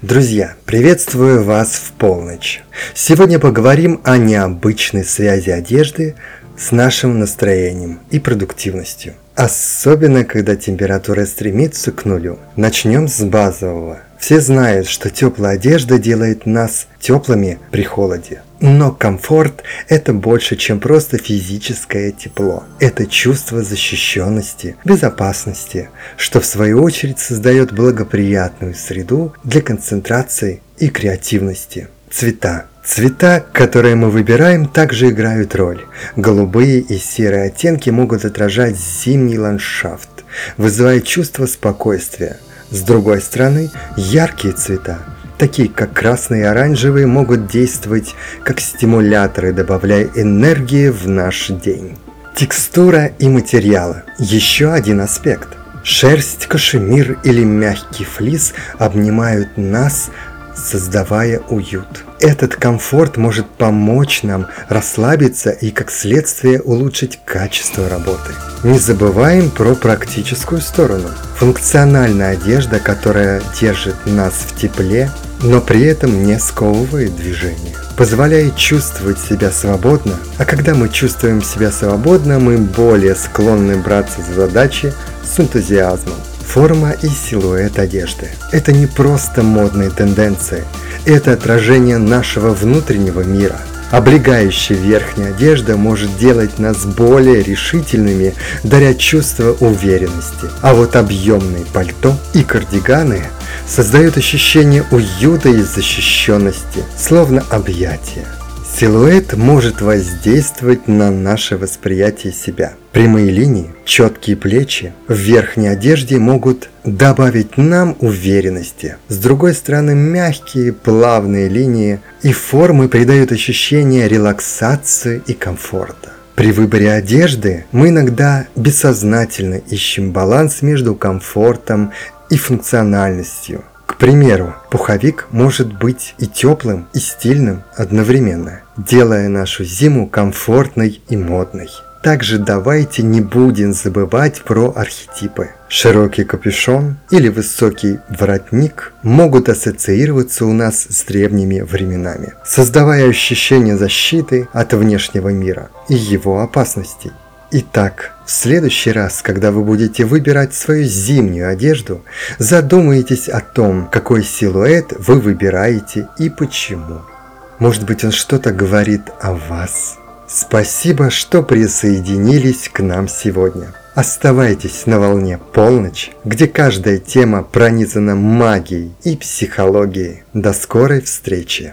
Друзья, приветствую вас в полночь. Сегодня поговорим о необычной связи одежды с нашим настроением и продуктивностью. Особенно, когда температура стремится к нулю. Начнем с базового. Все знают, что теплая одежда делает нас теплыми при холоде. Но комфорт – это больше, чем просто физическое тепло. Это чувство защищенности, безопасности, что в свою очередь создает благоприятную среду для концентрации и креативности. Цвета. Цвета, которые мы выбираем, также играют роль. Голубые и серые оттенки могут отражать зимний ландшафт, вызывая чувство спокойствия. С другой стороны, яркие цвета такие как красные и оранжевые, могут действовать как стимуляторы, добавляя энергии в наш день. Текстура и материалы – еще один аспект. Шерсть, кашемир или мягкий флис обнимают нас, создавая уют. Этот комфорт может помочь нам расслабиться и, как следствие, улучшить качество работы. Не забываем про практическую сторону. Функциональная одежда, которая держит нас в тепле, но при этом не сковывает движение. Позволяет чувствовать себя свободно, а когда мы чувствуем себя свободно, мы более склонны браться за задачи с энтузиазмом. Форма и силуэт одежды – это не просто модные тенденции, это отражение нашего внутреннего мира – Облегающая верхняя одежда может делать нас более решительными, даря чувство уверенности. А вот объемные пальто и кардиганы создают ощущение уюта и защищенности, словно объятия. Силуэт может воздействовать на наше восприятие себя. Прямые линии, четкие плечи в верхней одежде могут добавить нам уверенности. С другой стороны, мягкие, плавные линии и формы придают ощущение релаксации и комфорта. При выборе одежды мы иногда бессознательно ищем баланс между комфортом и функциональностью. Примеру, пуховик может быть и теплым, и стильным одновременно, делая нашу зиму комфортной и модной. Также давайте не будем забывать про архетипы. Широкий капюшон или высокий воротник могут ассоциироваться у нас с древними временами, создавая ощущение защиты от внешнего мира и его опасностей. Итак, в следующий раз, когда вы будете выбирать свою зимнюю одежду, задумайтесь о том, какой силуэт вы выбираете и почему. Может быть он что-то говорит о вас. Спасибо, что присоединились к нам сегодня. Оставайтесь на волне полночь, где каждая тема пронизана магией и психологией. До скорой встречи!